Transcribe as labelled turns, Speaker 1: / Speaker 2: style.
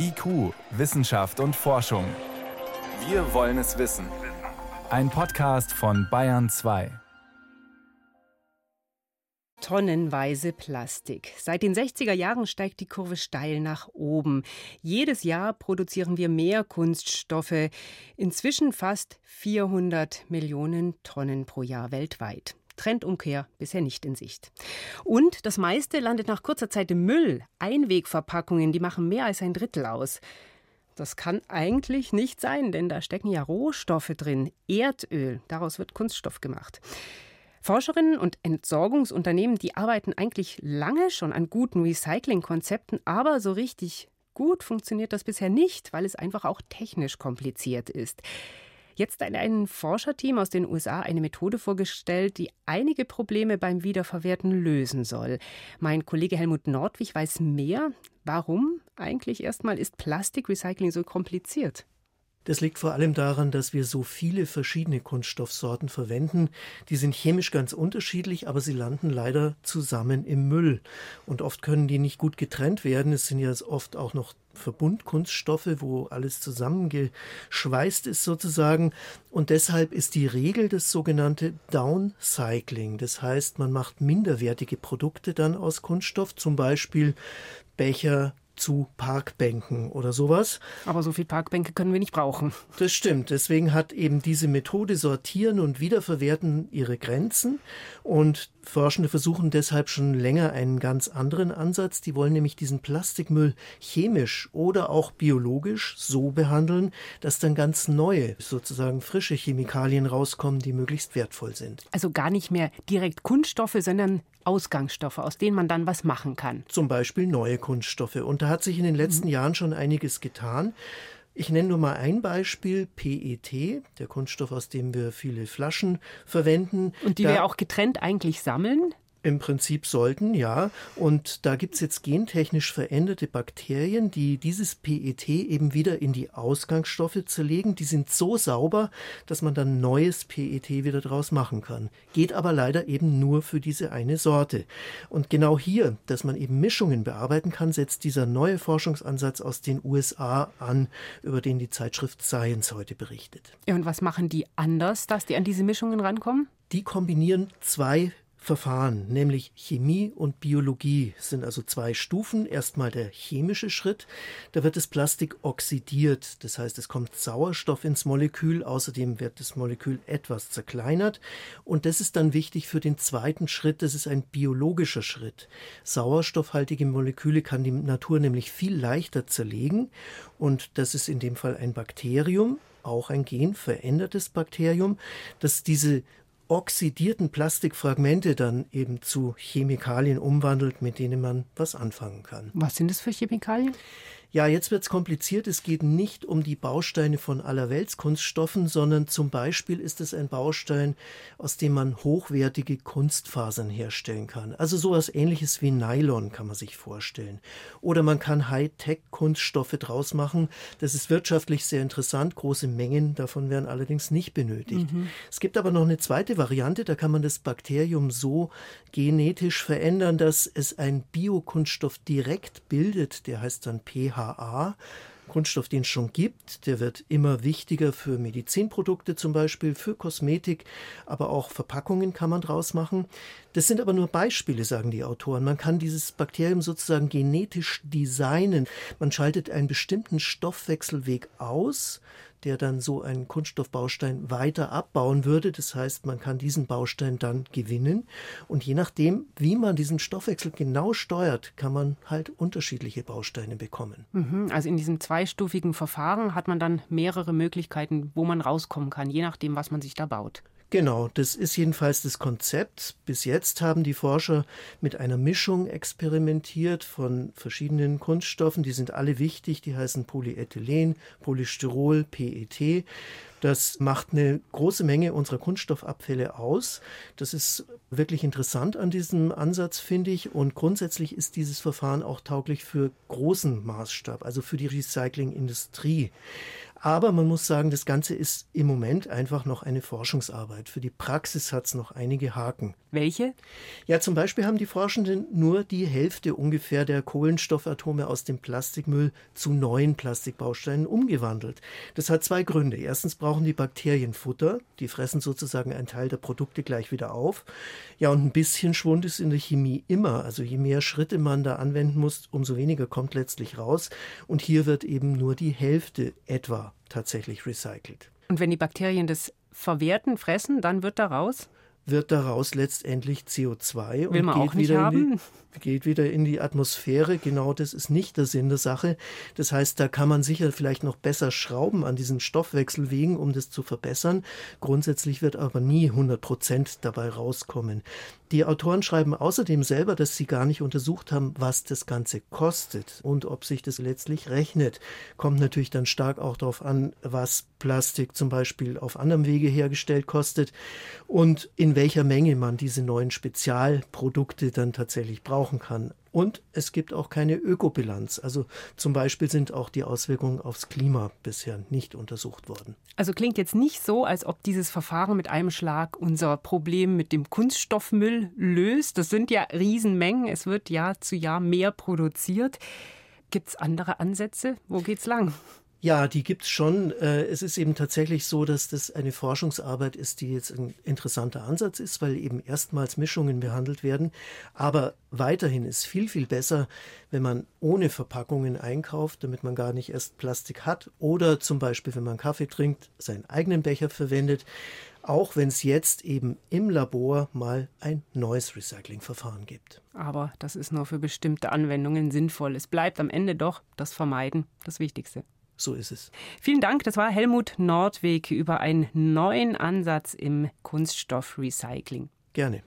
Speaker 1: IQ, Wissenschaft und Forschung. Wir wollen es wissen. Ein Podcast von Bayern 2.
Speaker 2: Tonnenweise Plastik. Seit den 60er Jahren steigt die Kurve steil nach oben. Jedes Jahr produzieren wir mehr Kunststoffe. Inzwischen fast 400 Millionen Tonnen pro Jahr weltweit. Trendumkehr bisher nicht in Sicht. Und das meiste landet nach kurzer Zeit im Müll. Einwegverpackungen, die machen mehr als ein Drittel aus. Das kann eigentlich nicht sein, denn da stecken ja Rohstoffe drin. Erdöl, daraus wird Kunststoff gemacht. Forscherinnen und Entsorgungsunternehmen, die arbeiten eigentlich lange schon an guten Recyclingkonzepten, aber so richtig gut funktioniert das bisher nicht, weil es einfach auch technisch kompliziert ist. Jetzt hat ein Forscherteam aus den USA eine Methode vorgestellt, die einige Probleme beim Wiederverwerten lösen soll. Mein Kollege Helmut Nordwig weiß mehr. Warum eigentlich erstmal ist Plastikrecycling so kompliziert?
Speaker 3: Das liegt vor allem daran, dass wir so viele verschiedene Kunststoffsorten verwenden. Die sind chemisch ganz unterschiedlich, aber sie landen leider zusammen im Müll. Und oft können die nicht gut getrennt werden. Es sind ja oft auch noch Verbundkunststoffe, wo alles zusammengeschweißt ist sozusagen. Und deshalb ist die Regel das sogenannte Downcycling. Das heißt, man macht minderwertige Produkte dann aus Kunststoff, zum Beispiel Becher, zu Parkbänken oder sowas.
Speaker 2: Aber so viel Parkbänke können wir nicht brauchen.
Speaker 3: Das stimmt. Deswegen hat eben diese Methode Sortieren und Wiederverwerten ihre Grenzen. Und Forschende versuchen deshalb schon länger einen ganz anderen Ansatz. Die wollen nämlich diesen Plastikmüll chemisch oder auch biologisch so behandeln, dass dann ganz neue, sozusagen frische Chemikalien rauskommen, die möglichst wertvoll sind.
Speaker 2: Also gar nicht mehr direkt Kunststoffe, sondern Ausgangsstoffe, aus denen man dann was machen kann.
Speaker 3: Zum Beispiel neue Kunststoffe. Und da hat sich in den letzten mhm. Jahren schon einiges getan. Ich nenne nur mal ein Beispiel, PET, der Kunststoff, aus dem wir viele Flaschen verwenden.
Speaker 2: Und die da wir auch getrennt eigentlich sammeln?
Speaker 3: Im Prinzip sollten, ja. Und da gibt es jetzt gentechnisch veränderte Bakterien, die dieses PET eben wieder in die Ausgangsstoffe zerlegen. Die sind so sauber, dass man dann neues PET wieder draus machen kann. Geht aber leider eben nur für diese eine Sorte. Und genau hier, dass man eben Mischungen bearbeiten kann, setzt dieser neue Forschungsansatz aus den USA an, über den die Zeitschrift Science heute berichtet.
Speaker 2: Ja, und was machen die anders, dass die an diese Mischungen rankommen?
Speaker 3: Die kombinieren zwei Verfahren, nämlich Chemie und Biologie, sind also zwei Stufen. Erstmal der chemische Schritt, da wird das Plastik oxidiert, das heißt es kommt Sauerstoff ins Molekül, außerdem wird das Molekül etwas zerkleinert. Und das ist dann wichtig für den zweiten Schritt, das ist ein biologischer Schritt. Sauerstoffhaltige Moleküle kann die Natur nämlich viel leichter zerlegen. Und das ist in dem Fall ein Bakterium, auch ein genverändertes Bakterium, das diese oxidierten Plastikfragmente dann eben zu Chemikalien umwandelt, mit denen man was anfangen kann.
Speaker 2: Was sind das für Chemikalien?
Speaker 3: Ja, jetzt wird es kompliziert. Es geht nicht um die Bausteine von allerweltskunststoffen, sondern zum Beispiel ist es ein Baustein, aus dem man hochwertige Kunstfasern herstellen kann. Also sowas ähnliches wie Nylon kann man sich vorstellen. Oder man kann Hightech-Kunststoffe draus machen. Das ist wirtschaftlich sehr interessant. Große Mengen davon werden allerdings nicht benötigt. Mhm. Es gibt aber noch eine zweite Variante. Da kann man das Bakterium so genetisch verändern, dass es ein Biokunststoff direkt bildet. Der heißt dann pH BHA, Kunststoff, den es schon gibt. Der wird immer wichtiger für Medizinprodukte zum Beispiel, für Kosmetik, aber auch Verpackungen kann man draus machen. Das sind aber nur Beispiele, sagen die Autoren. Man kann dieses Bakterium sozusagen genetisch designen. Man schaltet einen bestimmten Stoffwechselweg aus, der dann so einen Kunststoffbaustein weiter abbauen würde. Das heißt, man kann diesen Baustein dann gewinnen. Und je nachdem, wie man diesen Stoffwechsel genau steuert, kann man halt unterschiedliche Bausteine bekommen.
Speaker 2: Mhm, also in diesem zweistufigen Verfahren hat man dann mehrere Möglichkeiten, wo man rauskommen kann, je nachdem, was man sich da baut.
Speaker 3: Genau, das ist jedenfalls das Konzept. Bis jetzt haben die Forscher mit einer Mischung experimentiert von verschiedenen Kunststoffen. Die sind alle wichtig. Die heißen Polyethylen, Polystyrol, PET. Das macht eine große Menge unserer Kunststoffabfälle aus. Das ist wirklich interessant an diesem Ansatz, finde ich. Und grundsätzlich ist dieses Verfahren auch tauglich für großen Maßstab, also für die Recyclingindustrie. Aber man muss sagen, das Ganze ist im Moment einfach noch eine Forschungsarbeit. Für die Praxis hat es noch einige Haken.
Speaker 2: Welche?
Speaker 3: Ja, zum Beispiel haben die Forschenden nur die Hälfte ungefähr der Kohlenstoffatome aus dem Plastikmüll zu neuen Plastikbausteinen umgewandelt. Das hat zwei Gründe. Erstens brauchen die Bakterien Futter. Die fressen sozusagen einen Teil der Produkte gleich wieder auf. Ja, und ein bisschen Schwund ist in der Chemie immer. Also je mehr Schritte man da anwenden muss, umso weniger kommt letztlich raus. Und hier wird eben nur die Hälfte etwa tatsächlich recycelt.
Speaker 2: Und wenn die Bakterien das verwerten, fressen, dann wird daraus?
Speaker 3: Wird daraus letztendlich CO2
Speaker 2: Will
Speaker 3: und
Speaker 2: geht
Speaker 3: wieder,
Speaker 2: die,
Speaker 3: geht wieder in die Atmosphäre. Genau das ist nicht der Sinn der Sache. Das heißt, da kann man sicher vielleicht noch besser schrauben an diesen Stoffwechselwegen, um das zu verbessern. Grundsätzlich wird aber nie 100 Prozent dabei rauskommen. Die Autoren schreiben außerdem selber, dass sie gar nicht untersucht haben, was das Ganze kostet und ob sich das letztlich rechnet. Kommt natürlich dann stark auch darauf an, was Plastik zum Beispiel auf anderem Wege hergestellt kostet und in welcher Menge man diese neuen Spezialprodukte dann tatsächlich brauchen kann. Und es gibt auch keine Ökobilanz. Also zum Beispiel sind auch die Auswirkungen aufs Klima bisher nicht untersucht worden.
Speaker 2: Also klingt jetzt nicht so, als ob dieses Verfahren mit einem Schlag unser Problem mit dem Kunststoffmüll löst. Das sind ja Riesenmengen. Es wird Jahr zu Jahr mehr produziert. Gibt es andere Ansätze? Wo geht's lang?
Speaker 3: Ja, die gibt's schon. Äh, es ist eben tatsächlich so, dass das eine Forschungsarbeit ist, die jetzt ein interessanter Ansatz ist, weil eben erstmals Mischungen behandelt werden. Aber weiterhin ist viel, viel besser, wenn man ohne Verpackungen einkauft, damit man gar nicht erst Plastik hat. Oder zum Beispiel, wenn man Kaffee trinkt, seinen eigenen Becher verwendet. Auch wenn es jetzt eben im Labor mal ein neues Recyclingverfahren gibt.
Speaker 2: Aber das ist nur für bestimmte Anwendungen sinnvoll. Es bleibt am Ende doch das Vermeiden das Wichtigste.
Speaker 3: So ist es.
Speaker 2: Vielen Dank. Das war Helmut Nordweg über einen neuen Ansatz im Kunststoffrecycling.
Speaker 3: Gerne.